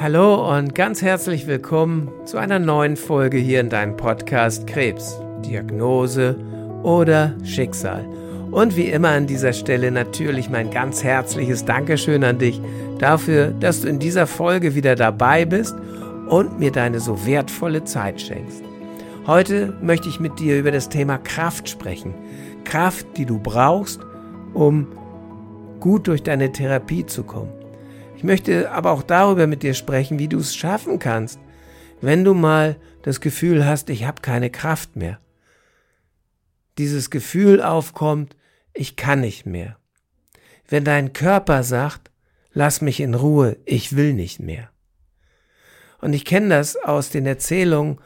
Hallo und ganz herzlich willkommen zu einer neuen Folge hier in deinem Podcast Krebs, Diagnose oder Schicksal. Und wie immer an dieser Stelle natürlich mein ganz herzliches Dankeschön an dich dafür, dass du in dieser Folge wieder dabei bist und mir deine so wertvolle Zeit schenkst. Heute möchte ich mit dir über das Thema Kraft sprechen. Kraft, die du brauchst, um gut durch deine Therapie zu kommen. Ich möchte aber auch darüber mit dir sprechen, wie du es schaffen kannst, wenn du mal das Gefühl hast, ich habe keine Kraft mehr. Dieses Gefühl aufkommt, ich kann nicht mehr. Wenn dein Körper sagt, lass mich in Ruhe, ich will nicht mehr. Und ich kenne das aus den Erzählungen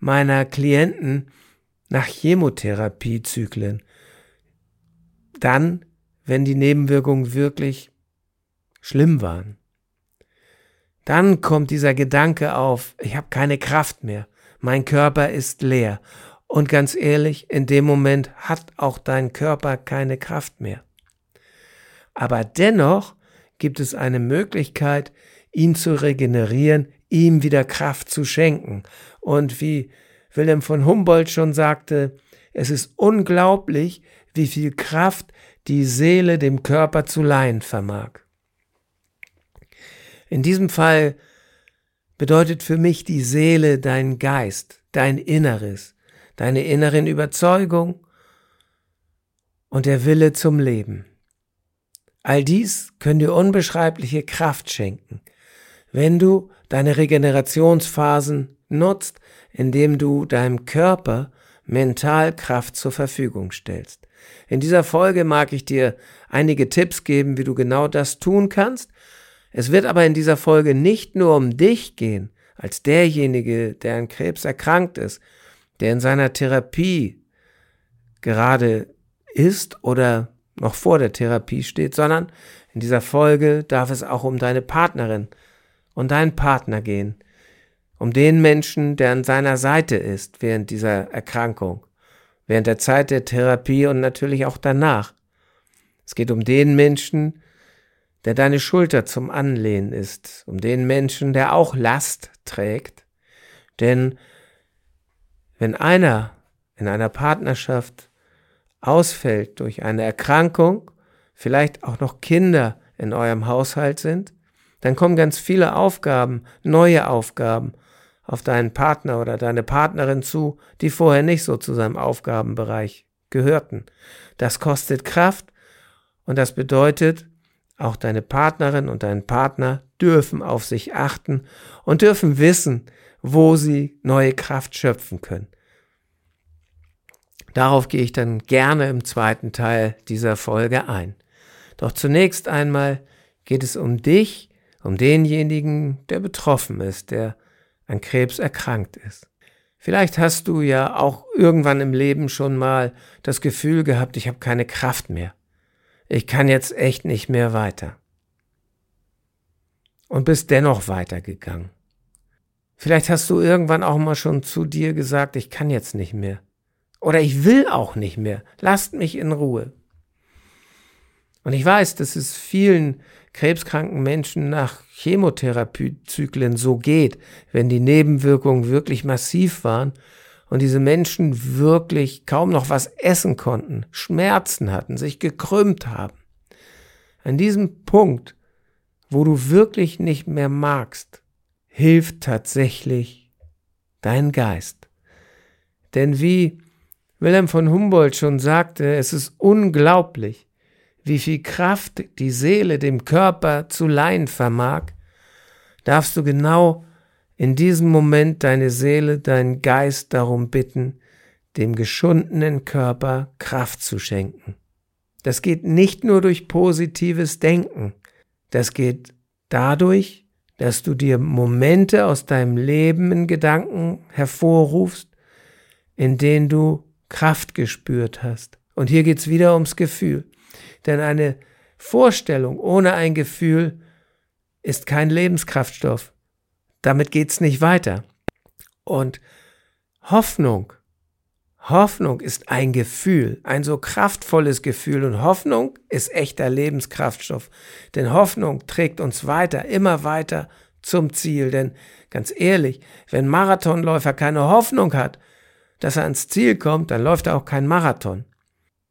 meiner Klienten nach Chemotherapiezyklen. Dann, wenn die Nebenwirkungen wirklich schlimm waren. Dann kommt dieser Gedanke auf, ich habe keine Kraft mehr, mein Körper ist leer. Und ganz ehrlich, in dem Moment hat auch dein Körper keine Kraft mehr. Aber dennoch gibt es eine Möglichkeit, ihn zu regenerieren, ihm wieder Kraft zu schenken. Und wie Wilhelm von Humboldt schon sagte, es ist unglaublich, wie viel Kraft die Seele dem Körper zu leihen vermag. In diesem Fall bedeutet für mich die Seele dein Geist, dein Inneres, deine inneren Überzeugung und der Wille zum Leben. All dies können dir unbeschreibliche Kraft schenken, wenn du deine Regenerationsphasen nutzt, indem du deinem Körper mental Kraft zur Verfügung stellst. In dieser Folge mag ich dir einige Tipps geben, wie du genau das tun kannst es wird aber in dieser Folge nicht nur um dich gehen, als derjenige, der an Krebs erkrankt ist, der in seiner Therapie gerade ist oder noch vor der Therapie steht, sondern in dieser Folge darf es auch um deine Partnerin und deinen Partner gehen, um den Menschen, der an seiner Seite ist während dieser Erkrankung, während der Zeit der Therapie und natürlich auch danach. Es geht um den Menschen, der deine Schulter zum Anlehnen ist, um den Menschen, der auch Last trägt. Denn wenn einer in einer Partnerschaft ausfällt durch eine Erkrankung, vielleicht auch noch Kinder in eurem Haushalt sind, dann kommen ganz viele Aufgaben, neue Aufgaben auf deinen Partner oder deine Partnerin zu, die vorher nicht so zu seinem Aufgabenbereich gehörten. Das kostet Kraft und das bedeutet, auch deine Partnerin und dein Partner dürfen auf sich achten und dürfen wissen, wo sie neue Kraft schöpfen können. Darauf gehe ich dann gerne im zweiten Teil dieser Folge ein. Doch zunächst einmal geht es um dich, um denjenigen, der betroffen ist, der an Krebs erkrankt ist. Vielleicht hast du ja auch irgendwann im Leben schon mal das Gefühl gehabt, ich habe keine Kraft mehr ich kann jetzt echt nicht mehr weiter. Und bist dennoch weitergegangen. Vielleicht hast du irgendwann auch mal schon zu dir gesagt, ich kann jetzt nicht mehr. Oder ich will auch nicht mehr. Lasst mich in Ruhe. Und ich weiß, dass es vielen krebskranken Menschen nach Chemotherapiezyklen so geht, wenn die Nebenwirkungen wirklich massiv waren und diese Menschen wirklich kaum noch was essen konnten, Schmerzen hatten, sich gekrümmt haben. An diesem Punkt, wo du wirklich nicht mehr magst, hilft tatsächlich dein Geist. Denn wie Wilhelm von Humboldt schon sagte, es ist unglaublich, wie viel Kraft die Seele dem Körper zu leihen vermag, darfst du genau in diesem Moment deine Seele, dein Geist darum bitten, dem geschundenen Körper Kraft zu schenken. Das geht nicht nur durch positives Denken, das geht dadurch, dass du dir Momente aus deinem Leben in Gedanken hervorrufst, in denen du Kraft gespürt hast. Und hier geht's wieder ums Gefühl. Denn eine Vorstellung ohne ein Gefühl ist kein Lebenskraftstoff. Damit geht's nicht weiter. Und Hoffnung, Hoffnung ist ein Gefühl, ein so kraftvolles Gefühl und Hoffnung ist echter Lebenskraftstoff. Denn Hoffnung trägt uns weiter, immer weiter zum Ziel. Denn ganz ehrlich, wenn Marathonläufer keine Hoffnung hat, dass er ans Ziel kommt, dann läuft er auch kein Marathon.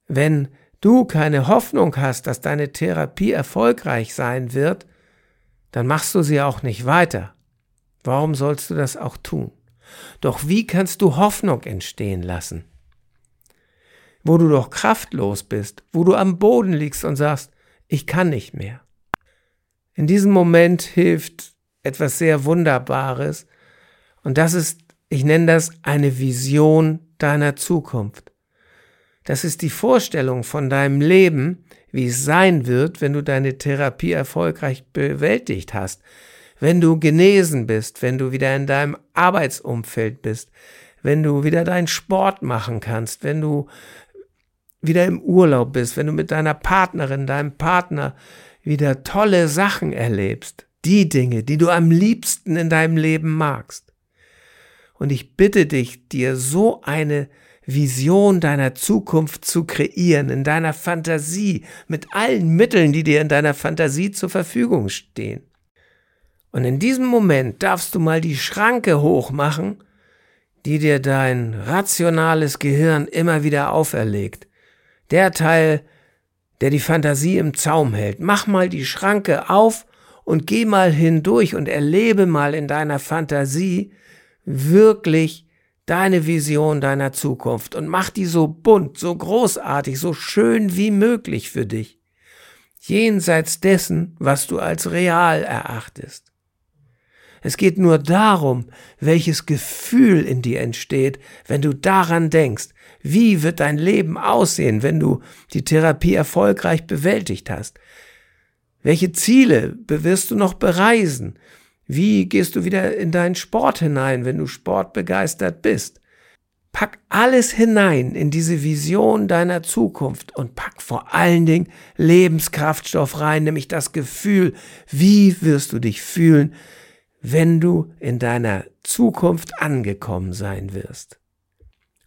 Wenn du keine Hoffnung hast, dass deine Therapie erfolgreich sein wird, dann machst du sie auch nicht weiter. Warum sollst du das auch tun? Doch wie kannst du Hoffnung entstehen lassen? Wo du doch kraftlos bist, wo du am Boden liegst und sagst, ich kann nicht mehr. In diesem Moment hilft etwas sehr Wunderbares und das ist, ich nenne das eine Vision deiner Zukunft. Das ist die Vorstellung von deinem Leben, wie es sein wird, wenn du deine Therapie erfolgreich bewältigt hast, wenn du genesen bist, wenn du wieder in deinem Arbeitsumfeld bist, wenn du wieder deinen Sport machen kannst, wenn du wieder im Urlaub bist, wenn du mit deiner Partnerin, deinem Partner wieder tolle Sachen erlebst, die Dinge, die du am liebsten in deinem Leben magst. Und ich bitte dich, dir so eine Vision deiner Zukunft zu kreieren, in deiner Fantasie, mit allen Mitteln, die dir in deiner Fantasie zur Verfügung stehen. Und in diesem Moment darfst du mal die Schranke hochmachen, die dir dein rationales Gehirn immer wieder auferlegt. Der Teil, der die Fantasie im Zaum hält. Mach mal die Schranke auf und geh mal hindurch und erlebe mal in deiner Fantasie wirklich deine Vision deiner Zukunft und mach die so bunt, so großartig, so schön wie möglich für dich. Jenseits dessen, was du als real erachtest. Es geht nur darum, welches Gefühl in dir entsteht, wenn du daran denkst. Wie wird dein Leben aussehen, wenn du die Therapie erfolgreich bewältigt hast? Welche Ziele wirst du noch bereisen? Wie gehst du wieder in deinen Sport hinein, wenn du sportbegeistert bist? Pack alles hinein in diese Vision deiner Zukunft und pack vor allen Dingen Lebenskraftstoff rein, nämlich das Gefühl, wie wirst du dich fühlen, wenn du in deiner Zukunft angekommen sein wirst.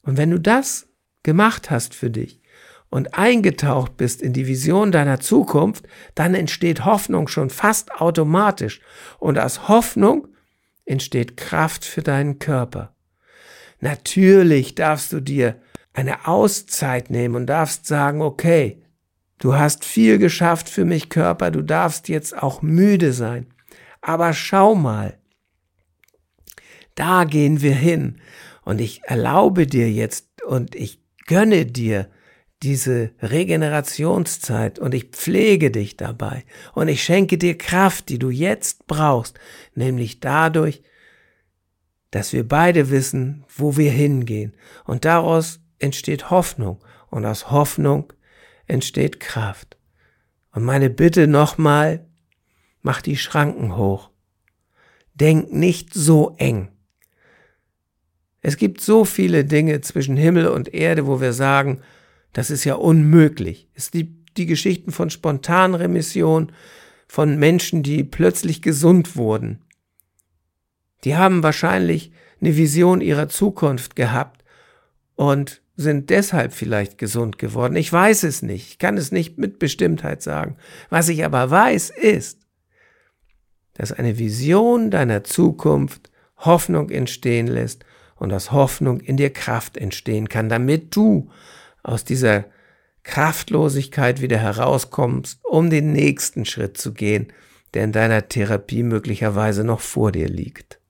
Und wenn du das gemacht hast für dich und eingetaucht bist in die Vision deiner Zukunft, dann entsteht Hoffnung schon fast automatisch. Und aus Hoffnung entsteht Kraft für deinen Körper. Natürlich darfst du dir eine Auszeit nehmen und darfst sagen, okay, du hast viel geschafft für mich Körper, du darfst jetzt auch müde sein. Aber schau mal, da gehen wir hin. Und ich erlaube dir jetzt und ich gönne dir diese Regenerationszeit und ich pflege dich dabei und ich schenke dir Kraft, die du jetzt brauchst, nämlich dadurch, dass wir beide wissen, wo wir hingehen. Und daraus entsteht Hoffnung und aus Hoffnung entsteht Kraft. Und meine Bitte nochmal, mach die Schranken hoch. Denk nicht so eng. Es gibt so viele Dinge zwischen Himmel und Erde, wo wir sagen, das ist ja unmöglich. Es gibt die Geschichten von Spontanremission, von Menschen, die plötzlich gesund wurden. Die haben wahrscheinlich eine Vision ihrer Zukunft gehabt und sind deshalb vielleicht gesund geworden. Ich weiß es nicht. Ich kann es nicht mit Bestimmtheit sagen. Was ich aber weiß, ist, dass eine Vision deiner Zukunft Hoffnung entstehen lässt und aus Hoffnung in dir Kraft entstehen kann, damit du aus dieser Kraftlosigkeit wieder herauskommst, um den nächsten Schritt zu gehen, der in deiner Therapie möglicherweise noch vor dir liegt.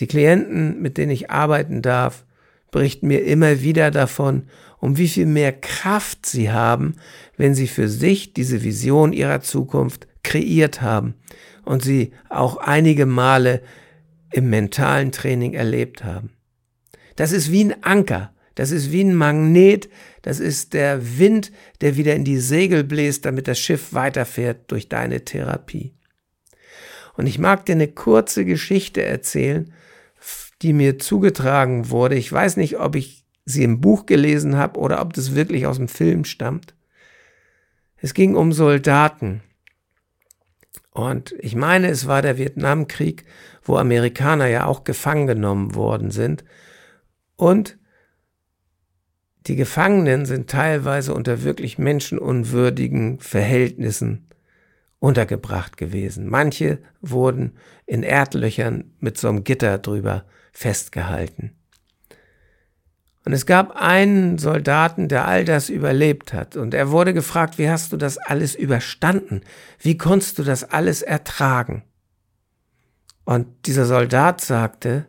Die Klienten, mit denen ich arbeiten darf, berichten mir immer wieder davon, um wie viel mehr Kraft sie haben, wenn sie für sich diese Vision ihrer Zukunft kreiert haben und sie auch einige Male im mentalen Training erlebt haben. Das ist wie ein Anker, das ist wie ein Magnet, das ist der Wind, der wieder in die Segel bläst, damit das Schiff weiterfährt durch deine Therapie. Und ich mag dir eine kurze Geschichte erzählen, die mir zugetragen wurde. Ich weiß nicht, ob ich sie im Buch gelesen habe oder ob das wirklich aus dem Film stammt. Es ging um Soldaten, und ich meine, es war der Vietnamkrieg, wo Amerikaner ja auch gefangen genommen worden sind. Und die Gefangenen sind teilweise unter wirklich menschenunwürdigen Verhältnissen untergebracht gewesen. Manche wurden in Erdlöchern mit so einem Gitter drüber festgehalten. Und es gab einen Soldaten, der all das überlebt hat. Und er wurde gefragt, wie hast du das alles überstanden? Wie konntest du das alles ertragen? Und dieser Soldat sagte,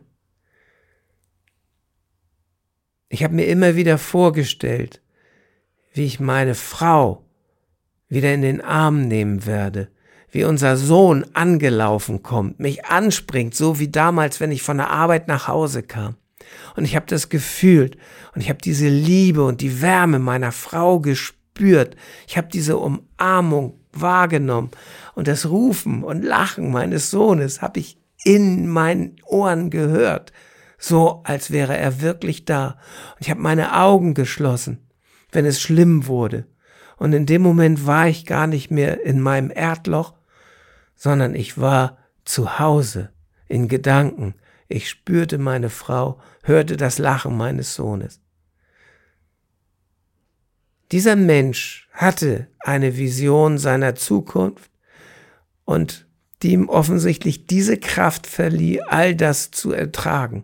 ich habe mir immer wieder vorgestellt, wie ich meine Frau wieder in den Arm nehmen werde, wie unser Sohn angelaufen kommt, mich anspringt, so wie damals, wenn ich von der Arbeit nach Hause kam. Und ich habe das gefühlt und ich habe diese Liebe und die Wärme meiner Frau gespürt. Ich habe diese Umarmung wahrgenommen und das Rufen und Lachen meines Sohnes habe ich in meinen Ohren gehört, so als wäre er wirklich da. Und ich habe meine Augen geschlossen, wenn es schlimm wurde. Und in dem Moment war ich gar nicht mehr in meinem Erdloch, sondern ich war zu Hause, in Gedanken. Ich spürte meine Frau, hörte das Lachen meines Sohnes. Dieser Mensch hatte eine Vision seiner Zukunft und die ihm offensichtlich diese Kraft verlieh, all das zu ertragen.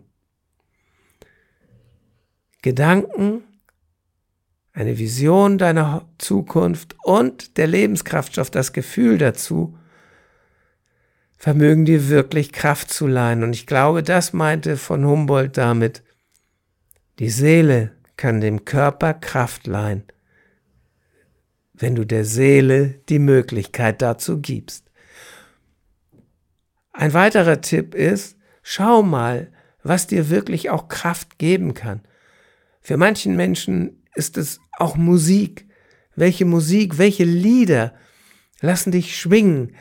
Gedanken, eine Vision deiner Zukunft und der Lebenskraftstoff, das Gefühl dazu, vermögen dir wirklich Kraft zu leihen. Und ich glaube, das meinte von Humboldt damit, die Seele kann dem Körper Kraft leihen, wenn du der Seele die Möglichkeit dazu gibst. Ein weiterer Tipp ist, schau mal, was dir wirklich auch Kraft geben kann. Für manchen Menschen ist es auch Musik. Welche Musik, welche Lieder lassen dich schwingen,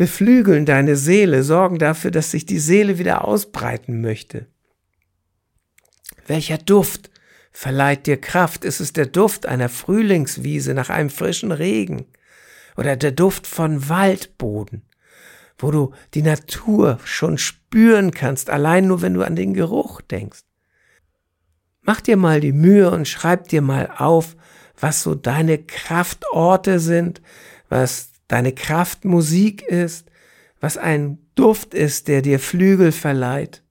beflügeln deine Seele, sorgen dafür, dass sich die Seele wieder ausbreiten möchte. Welcher Duft verleiht dir Kraft? Ist es der Duft einer Frühlingswiese nach einem frischen Regen oder der Duft von Waldboden? wo du die Natur schon spüren kannst, allein nur wenn du an den Geruch denkst. Mach dir mal die Mühe und schreib dir mal auf, was so deine Kraftorte sind, was deine Kraftmusik ist, was ein Duft ist, der dir Flügel verleiht.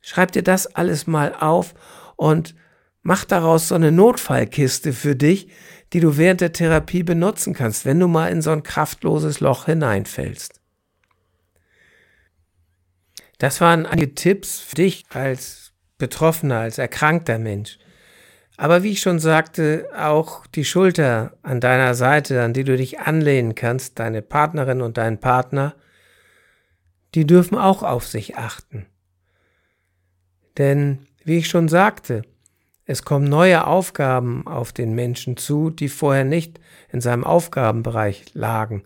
Schreib dir das alles mal auf und mach daraus so eine Notfallkiste für dich, die du während der Therapie benutzen kannst, wenn du mal in so ein kraftloses Loch hineinfällst. Das waren einige Tipps für dich als Betroffener, als erkrankter Mensch. Aber wie ich schon sagte, auch die Schulter an deiner Seite, an die du dich anlehnen kannst, deine Partnerin und dein Partner, die dürfen auch auf sich achten. Denn, wie ich schon sagte, es kommen neue Aufgaben auf den Menschen zu, die vorher nicht in seinem Aufgabenbereich lagen.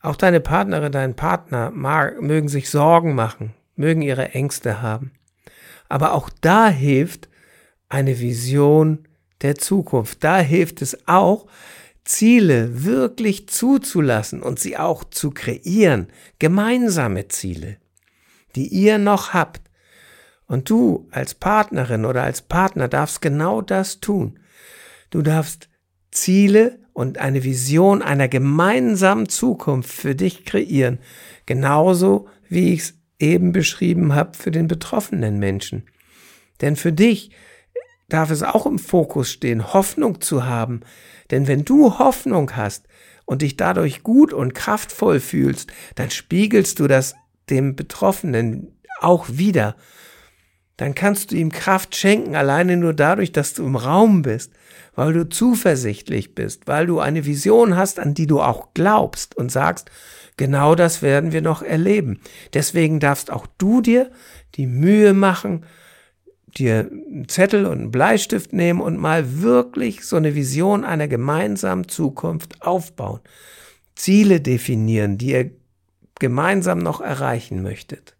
Auch deine Partnerin, dein Partner mag, mögen sich Sorgen machen, mögen ihre Ängste haben. Aber auch da hilft eine Vision der Zukunft. Da hilft es auch, Ziele wirklich zuzulassen und sie auch zu kreieren, gemeinsame Ziele, die ihr noch habt. Und du als Partnerin oder als Partner darfst genau das tun. Du darfst Ziele und eine Vision einer gemeinsamen Zukunft für dich kreieren. Genauso wie ich es eben beschrieben habe für den betroffenen Menschen. Denn für dich darf es auch im Fokus stehen, Hoffnung zu haben. Denn wenn du Hoffnung hast und dich dadurch gut und kraftvoll fühlst, dann spiegelst du das dem Betroffenen auch wieder. Dann kannst du ihm Kraft schenken, alleine nur dadurch, dass du im Raum bist weil du zuversichtlich bist, weil du eine Vision hast, an die du auch glaubst und sagst, genau das werden wir noch erleben. Deswegen darfst auch du dir die Mühe machen, dir einen Zettel und einen Bleistift nehmen und mal wirklich so eine Vision einer gemeinsamen Zukunft aufbauen. Ziele definieren, die ihr gemeinsam noch erreichen möchtet.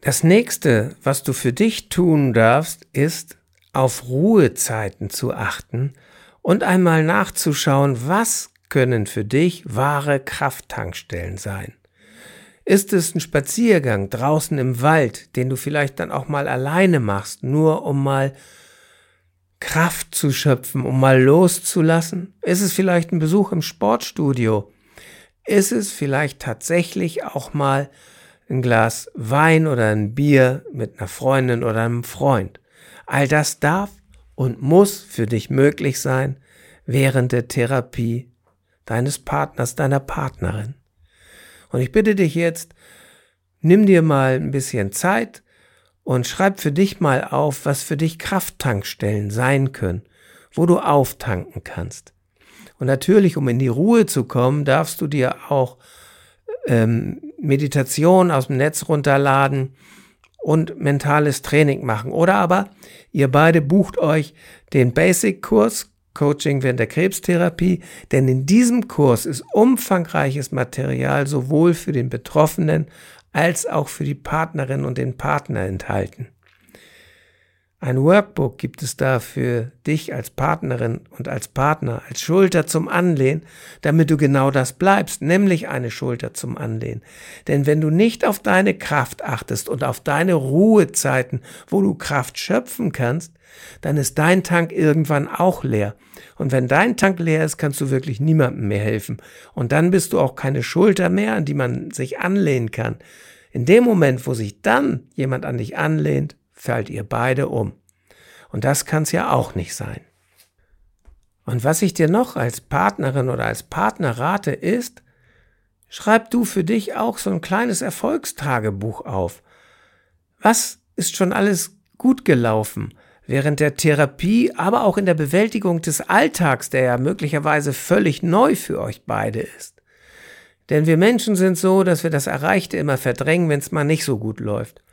Das nächste, was du für dich tun darfst, ist, auf Ruhezeiten zu achten und einmal nachzuschauen, was können für dich wahre Krafttankstellen sein. Ist es ein Spaziergang draußen im Wald, den du vielleicht dann auch mal alleine machst, nur um mal Kraft zu schöpfen, um mal loszulassen? Ist es vielleicht ein Besuch im Sportstudio, ist es vielleicht tatsächlich auch mal ein Glas Wein oder ein Bier mit einer Freundin oder einem Freund. All das darf und muss für dich möglich sein während der Therapie deines Partners, deiner Partnerin. Und ich bitte dich jetzt, nimm dir mal ein bisschen Zeit und schreib für dich mal auf, was für dich Krafttankstellen sein können, wo du auftanken kannst. Und natürlich, um in die Ruhe zu kommen, darfst du dir auch ähm, Meditation aus dem Netz runterladen und mentales Training machen. Oder aber ihr beide bucht euch den Basic-Kurs Coaching während der Krebstherapie, denn in diesem Kurs ist umfangreiches Material sowohl für den Betroffenen als auch für die Partnerin und den Partner enthalten. Ein Workbook gibt es da für dich als Partnerin und als Partner, als Schulter zum Anlehnen, damit du genau das bleibst, nämlich eine Schulter zum Anlehnen. Denn wenn du nicht auf deine Kraft achtest und auf deine Ruhezeiten, wo du Kraft schöpfen kannst, dann ist dein Tank irgendwann auch leer. Und wenn dein Tank leer ist, kannst du wirklich niemandem mehr helfen. Und dann bist du auch keine Schulter mehr, an die man sich anlehnen kann. In dem Moment, wo sich dann jemand an dich anlehnt, fällt ihr beide um. Und das kann es ja auch nicht sein. Und was ich dir noch als Partnerin oder als Partner rate, ist, schreib du für dich auch so ein kleines Erfolgstagebuch auf. Was ist schon alles gut gelaufen während der Therapie, aber auch in der Bewältigung des Alltags, der ja möglicherweise völlig neu für euch beide ist. Denn wir Menschen sind so, dass wir das Erreichte immer verdrängen, wenn es mal nicht so gut läuft.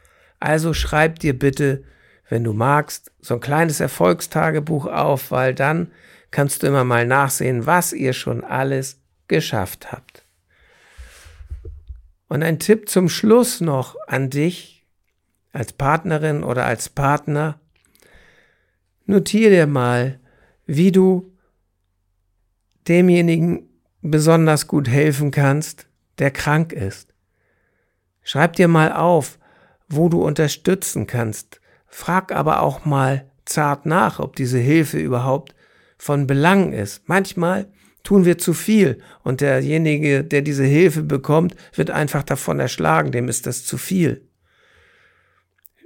Also schreib dir bitte, wenn du magst, so ein kleines Erfolgstagebuch auf, weil dann kannst du immer mal nachsehen, was ihr schon alles geschafft habt. Und ein Tipp zum Schluss noch an dich als Partnerin oder als Partner. Notiere dir mal, wie du demjenigen besonders gut helfen kannst, der krank ist. Schreib dir mal auf, wo du unterstützen kannst. Frag aber auch mal zart nach, ob diese Hilfe überhaupt von Belang ist. Manchmal tun wir zu viel und derjenige, der diese Hilfe bekommt, wird einfach davon erschlagen, dem ist das zu viel.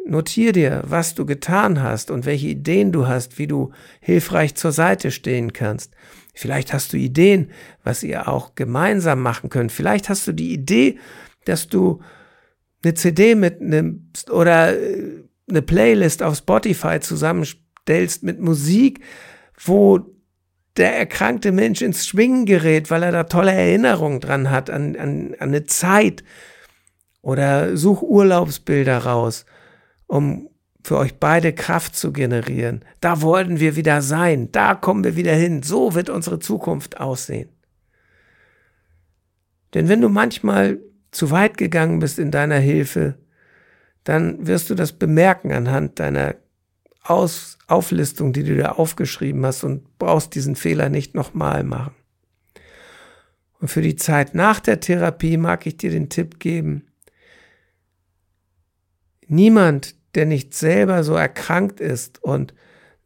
Notier dir, was du getan hast und welche Ideen du hast, wie du hilfreich zur Seite stehen kannst. Vielleicht hast du Ideen, was ihr auch gemeinsam machen könnt. Vielleicht hast du die Idee, dass du eine CD mitnimmst oder äh, eine Playlist auf Spotify zusammenstellst mit Musik, wo der erkrankte Mensch ins Schwingen gerät, weil er da tolle Erinnerungen dran hat an, an, an eine Zeit. Oder such Urlaubsbilder raus, um für euch beide Kraft zu generieren. Da wollen wir wieder sein, da kommen wir wieder hin, so wird unsere Zukunft aussehen. Denn wenn du manchmal zu weit gegangen bist in deiner Hilfe, dann wirst du das bemerken anhand deiner Aus Auflistung, die du da aufgeschrieben hast und brauchst diesen Fehler nicht nochmal machen. Und für die Zeit nach der Therapie mag ich dir den Tipp geben, niemand, der nicht selber so erkrankt ist und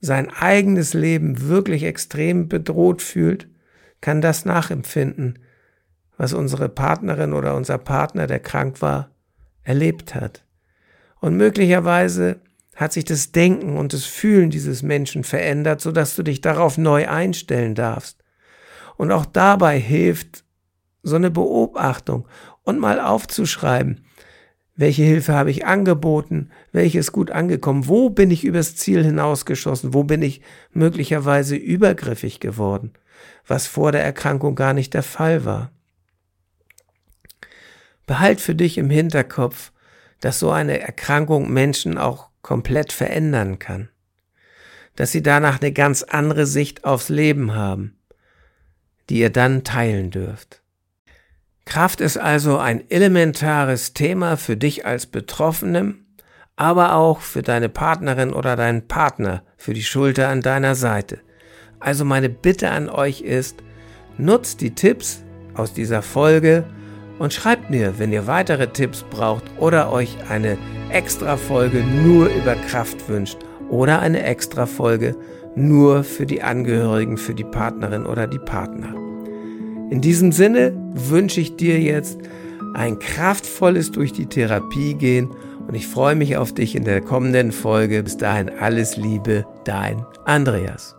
sein eigenes Leben wirklich extrem bedroht fühlt, kann das nachempfinden, was unsere Partnerin oder unser Partner, der krank war, erlebt hat. Und möglicherweise hat sich das Denken und das Fühlen dieses Menschen verändert, sodass du dich darauf neu einstellen darfst. Und auch dabei hilft so eine Beobachtung und mal aufzuschreiben, welche Hilfe habe ich angeboten, welche ist gut angekommen, wo bin ich übers Ziel hinausgeschossen, wo bin ich möglicherweise übergriffig geworden, was vor der Erkrankung gar nicht der Fall war. Behalt für dich im Hinterkopf, dass so eine Erkrankung Menschen auch komplett verändern kann. Dass sie danach eine ganz andere Sicht aufs Leben haben, die ihr dann teilen dürft. Kraft ist also ein elementares Thema für dich als Betroffenem, aber auch für deine Partnerin oder deinen Partner, für die Schulter an deiner Seite. Also meine Bitte an euch ist, nutzt die Tipps aus dieser Folge, und schreibt mir, wenn ihr weitere Tipps braucht oder euch eine extra Folge nur über Kraft wünscht oder eine extra Folge nur für die Angehörigen, für die Partnerin oder die Partner. In diesem Sinne wünsche ich dir jetzt ein kraftvolles durch die Therapie gehen und ich freue mich auf dich in der kommenden Folge. Bis dahin alles Liebe, dein Andreas.